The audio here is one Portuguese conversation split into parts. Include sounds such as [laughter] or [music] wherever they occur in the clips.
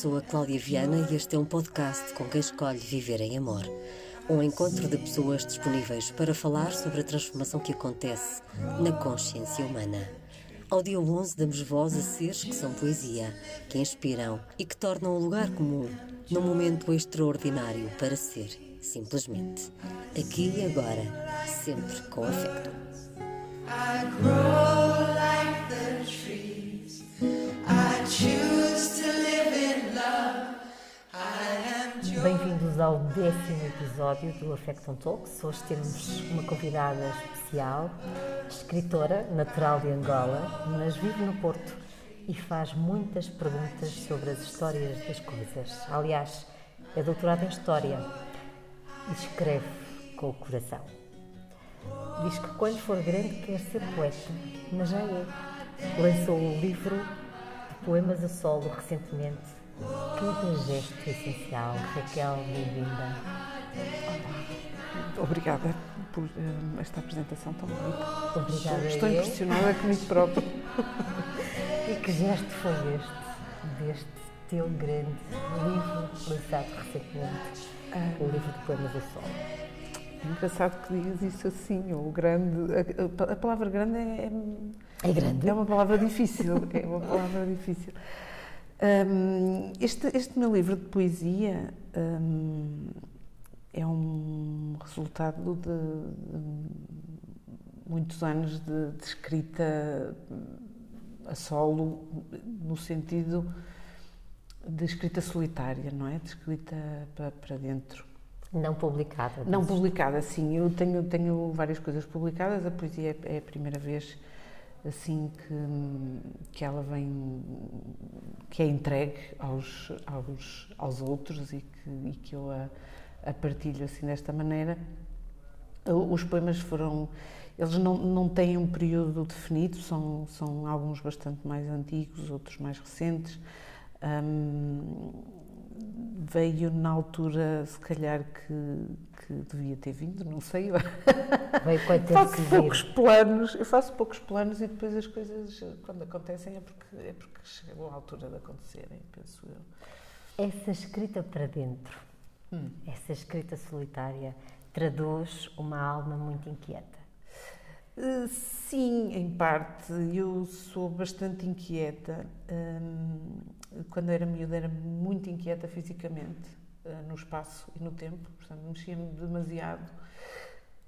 Sou a Cláudia Viana e este é um podcast com quem escolhe viver em amor. Um encontro de pessoas disponíveis para falar sobre a transformação que acontece na consciência humana. Ao dia 11 damos voz a seres que são poesia, que inspiram e que tornam o lugar comum num momento extraordinário para ser, simplesmente. Aqui e agora, sempre com afeto. I grow like the trees. I choose Ao décimo episódio do Affecton Talks. Hoje temos uma convidada especial, escritora, natural de Angola, mas vive no Porto e faz muitas perguntas sobre as histórias das coisas. Aliás, é doutorada em História e escreve com o coração. Diz que quando for grande quer ser poeta, mas já é. Lançou o livro de poemas a solo recentemente Cada gesto essencial, Raquel, bem-vinda. Obrigada por uh, esta apresentação tão bonita. Obrigada. Estou, impressionada comigo própria. [laughs] e que gesto foi este, deste teu grande livro lançado recentemente, ah. o livro de poemas a sol? É engraçado que digas isso assim, o grande. A, a, palavra grande é, é. É grande? É uma palavra difícil. é uma palavra difícil. Um, este, este meu livro de poesia um, é um resultado de, de muitos anos de, de, escrita a solo, no sentido de escrita solitária, não é? De escrita para, para dentro. Não publicada? Não publicada, sim. Eu tenho, tenho várias coisas publicadas, a poesia é, é a primeira vez assim que, que ela vem, que é entregue aos, aos, aos outros e que, e que eu a, a partilho assim desta maneira. Os poemas foram, eles não, não têm um período definido, são, são alguns bastante mais antigos, outros mais recentes. Um, veio na altura, se calhar, que, que devia ter vindo, não sei. Veio quando [laughs] faço poucos planos, eu faço poucos planos e depois as coisas, quando acontecem, é porque, é porque chegou a altura de acontecerem, penso eu. Essa escrita para dentro, hum. essa escrita solitária, traduz uma alma muito inquieta. Uh, sim, em parte. Eu sou bastante inquieta. Um, quando era miúda, era muito inquieta fisicamente, uh, no espaço e no tempo. Portanto, mexia-me demasiado.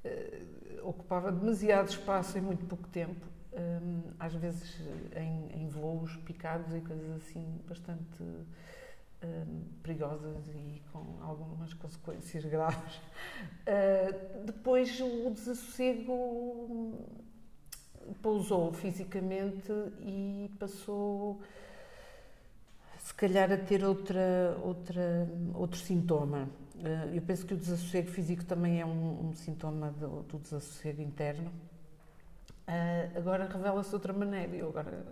Uh, ocupava demasiado espaço em muito pouco tempo. Um, às vezes em, em, voos picados e coisas assim bastante perigosas e com algumas consequências [laughs] graves. Depois o desassossego pousou fisicamente e passou se calhar a ter outra, outra, outro sintoma. Uh, eu penso que o desassossego físico também é um, um sintoma do, do desassossego interno. Uh, agora revela-se de outra maneira. Eu agora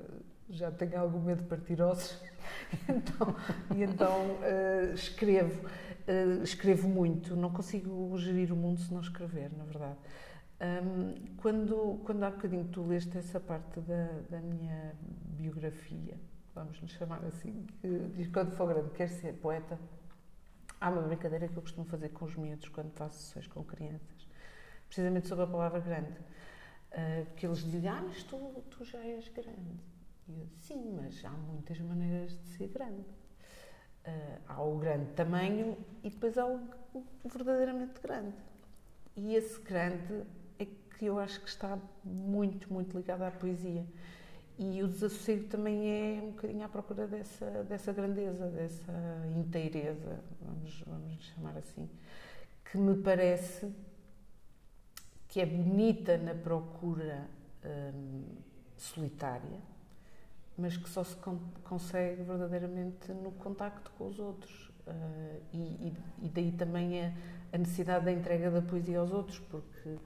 já tenho algum medo de partir ossos, [laughs] então, e então uh, escrevo, uh, escrevo muito. Não consigo gerir o mundo se não escrever, na verdade. Um, quando, quando há bocadinho tu leste essa parte da, da minha biografia, vamos nos chamar assim, que diz quando for grande quer ser poeta, há uma brincadeira que eu costumo fazer com os miúdos quando faço sessões com crianças, precisamente sobre a palavra grande. Uh, que eles dizem, ah, mas tu, tu já és grande. E eu, sim, mas há muitas maneiras de ser grande. Uh, há o grande tamanho e depois há o, verdadeiramente grande. E esse grande é que eu acho que está muito, muito ligado à poesia. E o desassossego também é um bocadinho à procura dessa, dessa grandeza, dessa inteireza, vamos, vamos chamar assim, que me parece que é bonita na procura hum, solitária, mas que só se con consegue verdadeiramente no contacto com os outros. Uh, e, e, daí também a, a, necessidade da entrega da poesia aos outros, porque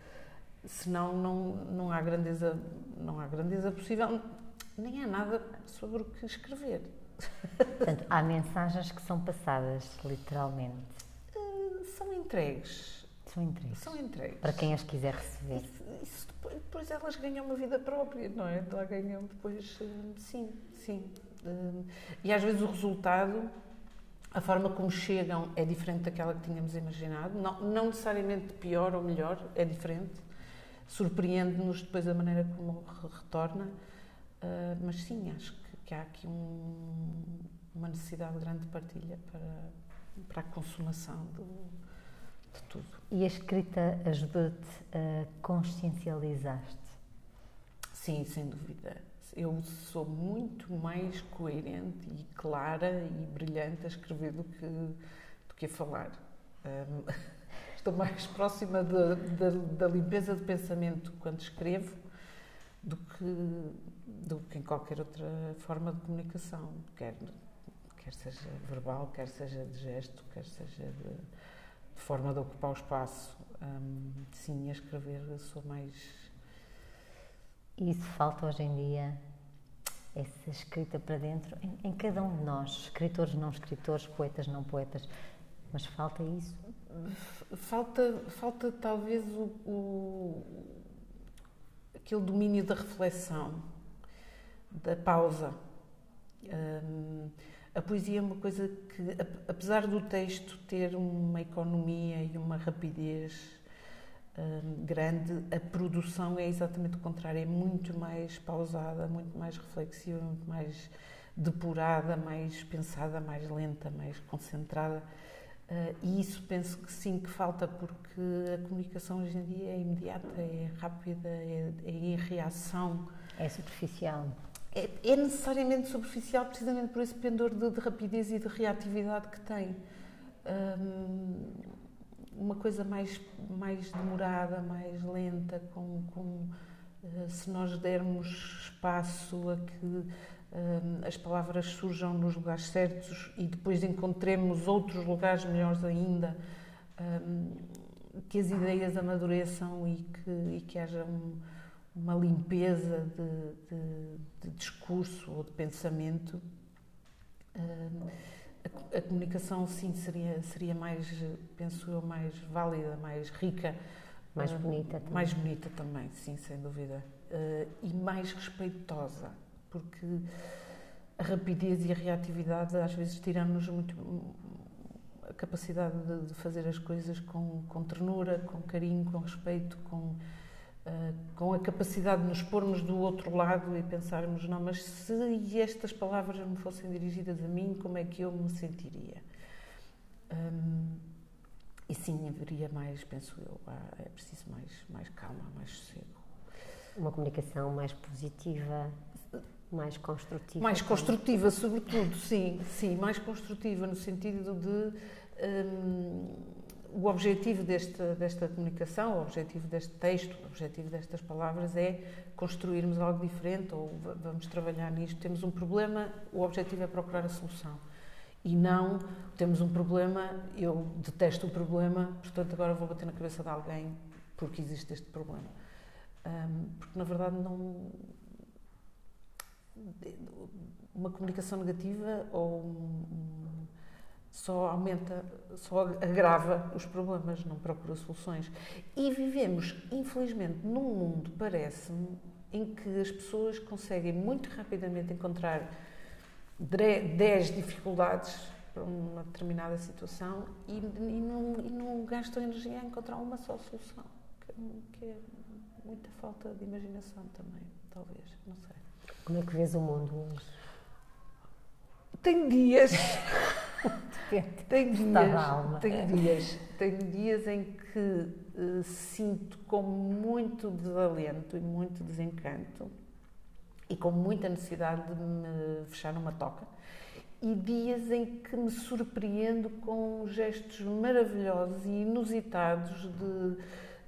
senão não, não há grandeza não há grandeza possível, nem há nada sobre o que escrever. Portanto, há mensagens que são passadas, literalmente. Uh, são entregues são entregues. São entregues. Para quem as quiser receber. Isso, isso depois, depois, elas ganham uma vida própria, não é? Lá ganham depois. Eh, sim, sim. Uh, e às vezes o resultado, a forma como chegam é diferente daquela que tínhamos imaginado. Não, não necessariamente pior ou melhor, é diferente. Surpreende-nos depois a maneira como retorna. Uh, mas sim, acho que, que há aqui um, uma necessidade grande de partilha para, para a consumação do, de tudo. E a escrita ajudou-te a consciencializar-te? Sim, sem dúvida. Eu sou muito mais coerente e clara e brilhante a escrever do que, do que a falar. Um, [laughs] estou mais próxima da, da, da, limpeza de pensamento quando escrevo do que, do que em qualquer outra forma de comunicação, quer, quer seja verbal, quer seja de gesto, quer seja de, de forma de ocupar o espaço. Um, sim, a escrever sou mais isso falta hoje em dia, essa escrita para dentro, em, em, cada um de nós, escritores, não escritores, poetas, não poetas, mas falta isso? Falta, falta talvez o, o aquele domínio da reflexão, da pausa. Um, a poesia é uma coisa que, apesar do texto ter uma economia e uma rapidez Hum, grande, a produção é exatamente o contrário, é muito mais pausada, muito mais reflexiva, muito mais depurada, mais pensada, mais lenta, mais concentrada. Uh, e isso penso que sim que falta, porque a comunicação hoje em dia é imediata, é rápida, é, é em reação. É superficial. É, é, necessariamente superficial, precisamente por esse pendor de, de rapidez e de reatividade que tem. Um, uma coisa mais, mais demorada, mais lenta, com, com eh, se nós dermos espaço a que as palavras surjam nos lugares certos e depois encontremos outros lugares melhores ainda, que as ideias amadureçam e que, e que haja um, uma limpeza de, de, de, discurso ou de pensamento. A, a, comunicação sim seria seria mais penso eu mais válida mais rica mais bonita também. mais bonita também sim sem dúvida uh, e mais respeitosa porque a rapidez e a reatividade às vezes tiram-nos muito a capacidade de, de, fazer as coisas com, com ternura com carinho com respeito com Uh, com a capacidade de nos pormos do outro lado e pensarmos, não, mas se estas palavras me fossem dirigidas a mim, como é que eu me sentiria? Um, e sim, haveria mais, penso eu, é preciso mais, mais calma, mais sossego. Uma comunicação mais positiva, mais construtiva. Mais também. construtiva, sobretudo, sim, sim, mais construtiva no sentido de. Um, o objetivo desta, desta comunicação, o objetivo deste texto, o objetivo destas palavras é construirmos algo diferente ou vamos trabalhar nisto. Temos um problema, o objetivo é procurar a solução. E não temos um problema, eu detesto o problema, portanto agora vou bater na cabeça de alguém porque existe este problema. Um, porque na verdade não. Uma comunicação negativa ou só aumenta, só agrava os problemas, não procura soluções. E vivemos, infelizmente, num mundo, parece-me, em que as pessoas conseguem muito rapidamente encontrar 10 dificuldades para uma determinada situação e, e, não, e não gastam energia a encontrar uma só solução, que, que é muita falta de imaginação também, talvez, não sei. Como é que vês o mundo hoje? Tem dias. tem dias, tem dias, tem dias em que uh, sinto com muito desalento e muito desencanto e com muita necessidade de me fechar numa toca e dias em que me surpreendo com gestos maravilhosos e inusitados de,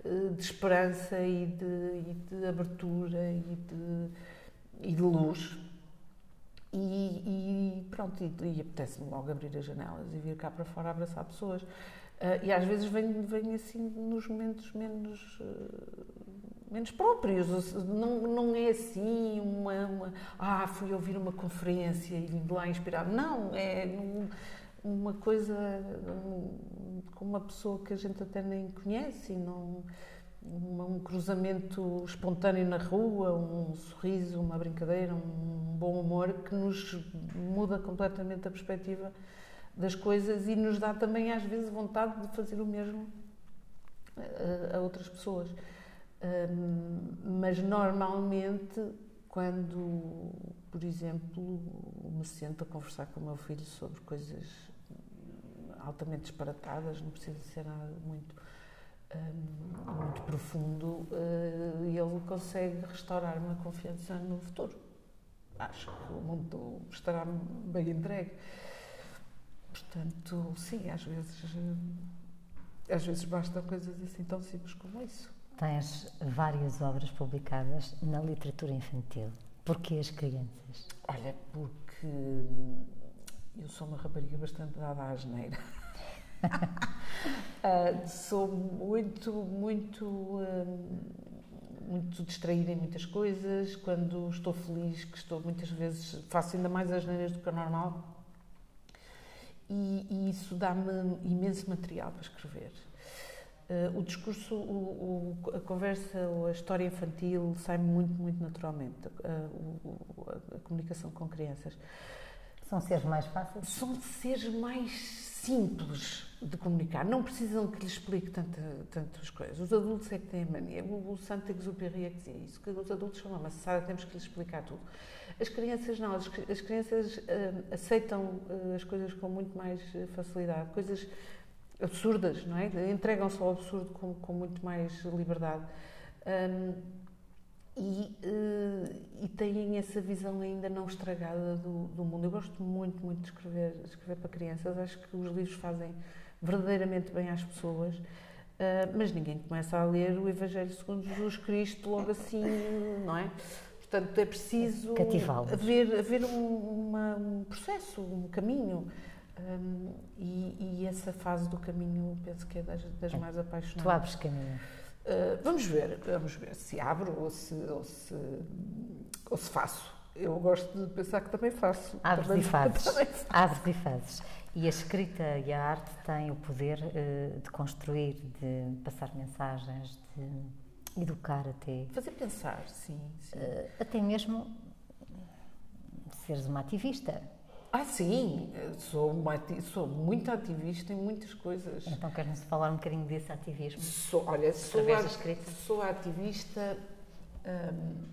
eh, de esperança e de, e de abertura e de, e de luz e, e pronto, e, e apetece-me logo abrir as janelas e vir cá para fora abraçar pessoas. Uh, e às vezes venho, venho assim nos momentos menos, uh, menos próprios. Não, não é assim uma, uma, Ah, fui ouvir uma conferência e vim de lá inspirado. Não, é num, uma coisa com uma pessoa que a gente até nem conhece e não um cruzamento espontâneo na rua, um sorriso, uma brincadeira, um bom humor que nos muda completamente a perspectiva das coisas e nos dá também às vezes vontade de fazer o mesmo a, a outras pessoas. Um, mas normalmente quando, por exemplo, me sento a conversar com o meu filho sobre coisas altamente disparatadas, não precisa ser nada muito muito profundo, uh, ele consegue restaurar-me a confiança no futuro. Acho que o mundo estará bem entregue. Portanto, sim, às vezes, eh, às vezes bastam coisas assim tão simples como isso. Tens várias obras publicadas na literatura infantil. Porquê as crianças? Olha, porque eu sou uma rapariga bastante dada à asneira. Uh, [laughs] sou muito, muito, uh, muito distraída em muitas coisas. Quando estou feliz, que estou muitas vezes, faço ainda mais as neiras do que o normal. E, e isso dá-me imenso material para escrever. Uh, o discurso, o, o, a conversa, a história infantil sai muito, muito naturalmente. a, a comunicação com crianças. São seres mais fáceis? São seres mais simples de comunicar. Não precisam que lhes explique tanta, tantas coisas. Os adultos é que têm a mania. O, o Santo Exupéry é que dizia isso, que os adultos são uma maçada, temos que lhes explicar tudo. As crianças não. As, as crianças uh, aceitam uh, as coisas com muito mais eh, facilidade. Coisas absurdas, não é? Entregam-se ao absurdo com, com muito mais liberdade. Um, e têm essa visão ainda não estragada do, do, mundo. Eu gosto muito, muito de escrever, de escrever para crianças. Acho que os livros fazem verdadeiramente bem às pessoas. Uh, mas ninguém começa a ler o Evangelho segundo Jesus Cristo logo assim, não é? Portanto, é preciso haver, haver um, uma, um processo, um caminho. Um, e, e, essa fase do caminho penso que é das, das é. mais apaixonantes. Tu abres caminho. Uh, vamos ver, vamos ver se abro ou se, ou se, ou se faço. Eu gosto de pensar que também faço. Abres também, e fazes. Abres [laughs] e fazes. E a escrita e a arte têm o poder uh, de construir, de passar mensagens, de educar até. Fazer pensar, sim. sim. Uh, até mesmo seres uma ativista. Ah, sim, sou, uma, sou muito ativista em muitas coisas. Então, queres-nos falar um bocadinho desse ativismo? Sou, olha, sou, a, sou ativista hum,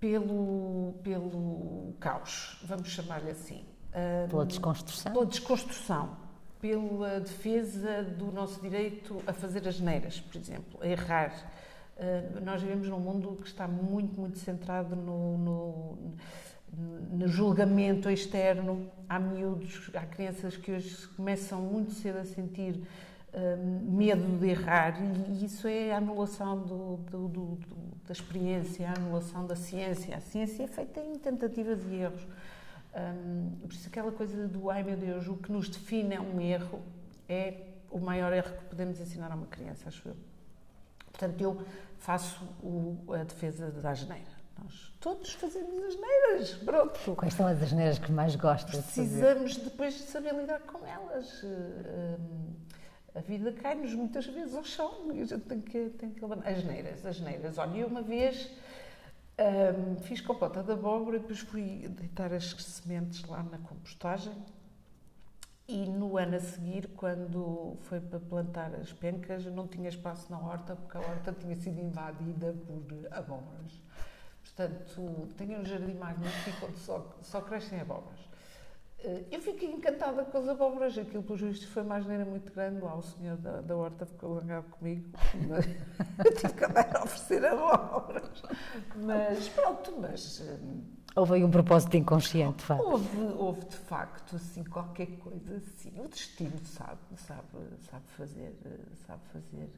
pelo, pelo caos, vamos chamar-lhe assim. Hum, pela desconstrução? Pela desconstrução, pela defesa do nosso direito a fazer as neiras, por exemplo, a errar. Uh, nós vivemos num mundo que está muito, muito centrado no, no no julgamento externo, há miúdos, há crianças que hoje começam muito cedo a sentir um, medo de errar e, isso é a anulação do, do, do, da experiência, a anulação da ciência. A ciência é feita em tentativas e erros. Um, por isso aquela coisa do ai meu Deus, o que nos define é um erro, é o maior erro que podemos ensinar a uma criança, acho eu. Portanto, eu faço o, a defesa da geneira. Nós todos fazemos asneiras, pronto. Quais são as asneiras que mais gostas Precisamos de depois de saber lidar com elas. Eh, a vida cai-nos muitas vezes ao chão e a gente tem que, tem que levantar. Asneiras, asneiras. Olha, eu uma vez um, ehm, fiz compota de abóbora e depois fui deitar as sementes lá na compostagem e no ano a seguir, quando foi para plantar as pencas, não tinha espaço na horta, porque a horta tinha sido invadida por abóboras. Portanto, tenho um jardim magnífico onde só, só crescem abóboras. Eh, eu fiquei encantada com as abóboras, aquilo, pelo justo, foi uma asneira muito grande. Lá o senhor da, da horta ficou zangado comigo. [laughs] eu tive que andar a oferecer abóboras. Mas pronto, mas. Eh, houve aí um propósito inconsciente, de Houve, houve, de facto, assim, qualquer coisa assim. O destino sabe, sabe, sabe fazer, sabe fazer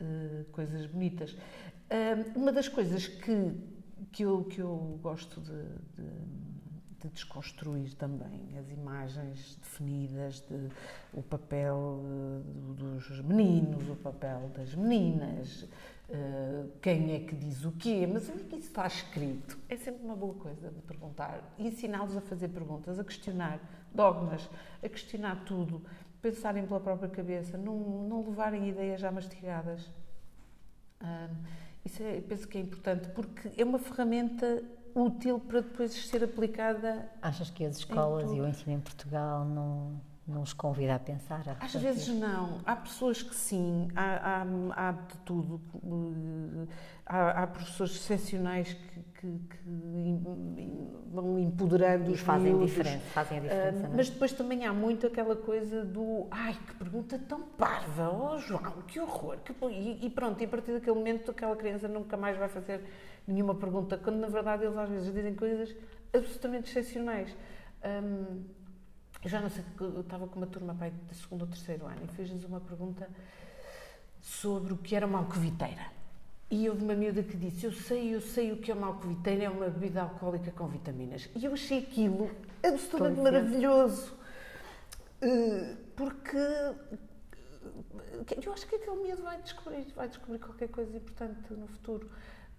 uh, coisas bonitas. Uh, uma das coisas que que eu, que eu gosto de, de, de desconstruir também as imagens definidas, de, o papel eh, dos meninos, o papel das meninas, uh, quem é que diz o quê, mas onde é que isso está escrito? É sempre uma boa coisa de perguntar e ensiná-los a fazer perguntas, a questionar dogmas, a questionar tudo pensarem pela própria cabeça, não, não levarem ideias já mastigadas. isso é, penso que é importante, porque é uma ferramenta útil para depois ser aplicada. Achas que as escolas e o ensino em Portugal não não os convida a pensar? A Às vezes não. Há pessoas que sim, há, há, há de tudo. Há, há professores excepcionais que, que, que vão empoderando os fazem miúdos. diferença, fazem a diferença. Uh, mas depois também há muito aquela coisa do ai, que pergunta tão parva, oh João, que horror. Que... E, e pronto, e a partir daquele momento aquela criança nunca mais vai fazer nenhuma pergunta, quando na verdade eles às vezes dizem coisas absolutamente excepcionais. Um, eu já não sei, eu estava com uma turma pai, de segundo ou terceiro ano e fez-nos uma pergunta sobre o que era uma alcoviteira. E houve uma miúda que disse: Eu sei, eu sei o que é uma alcoviteira, é uma bebida alcoólica com vitaminas. E eu achei aquilo absolutamente maravilhoso. Eh, porque eu acho que aquele miúdo vai descobrir, vai descobrir qualquer coisa importante no futuro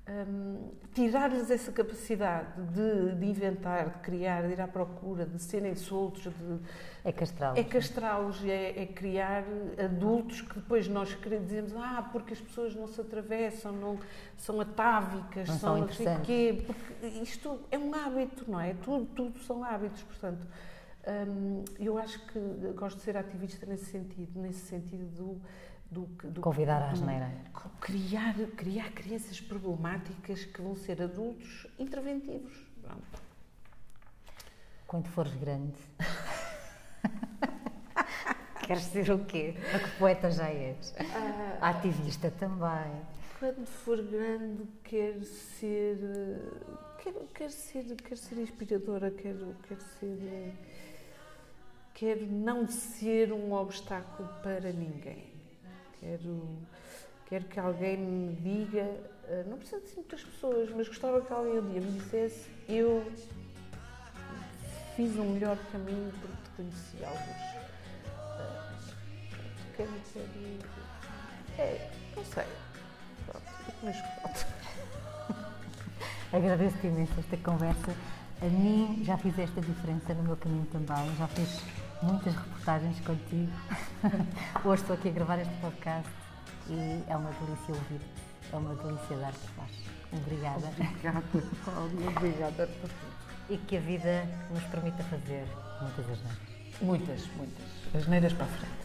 um, tirar-lhes essa capacidade de, de, inventar, de criar, de ir à procura, de serem soltos, de, é castrá-los. É castrá-los, é, é, criar adultos que depois nós dizemos, ah, porque as pessoas não se atravessam, não são atávicas, não são não sei quê, porque isto é um hábito, não é? Tudo, tudo são hábitos, portanto. Um, eu acho que gosto de ser ativista nesse sentido, nesse sentido do do, do convidar à asneira. Criar, criar crianças problemáticas que vão ser adultos interventivos. Pronto. Quando fores grande. [laughs] Queres ser o quê? A que poeta já és? Ah, Ativista também. Quando for grande, quero ser. Quero, quero ser, quero ser inspiradora, quero, quero ser. Quero não ser um obstáculo para ninguém Quero, quero que alguém me diga, eh, não precisa de muitas pessoas, mas gostava que alguém um dia me dissesse: Eu fiz um melhor caminho porque te conheci alguns. Uh, quero, quero. É, não sei. Pronto, mas pronto. Agradeço-te imenso esta conversa. A mim já fiz esta diferença no meu caminho também, já fiz muitas reportagens contigo. [laughs] Hoje estou aqui a gravar este podcast e é uma delícia ouvir, é uma delícia dar-te voz. Obrigada. Obrigada, obrigada por tudo. E que a vida nos permita fazer muitas asneiras. Muitas, muitas. Asneiras para a frente.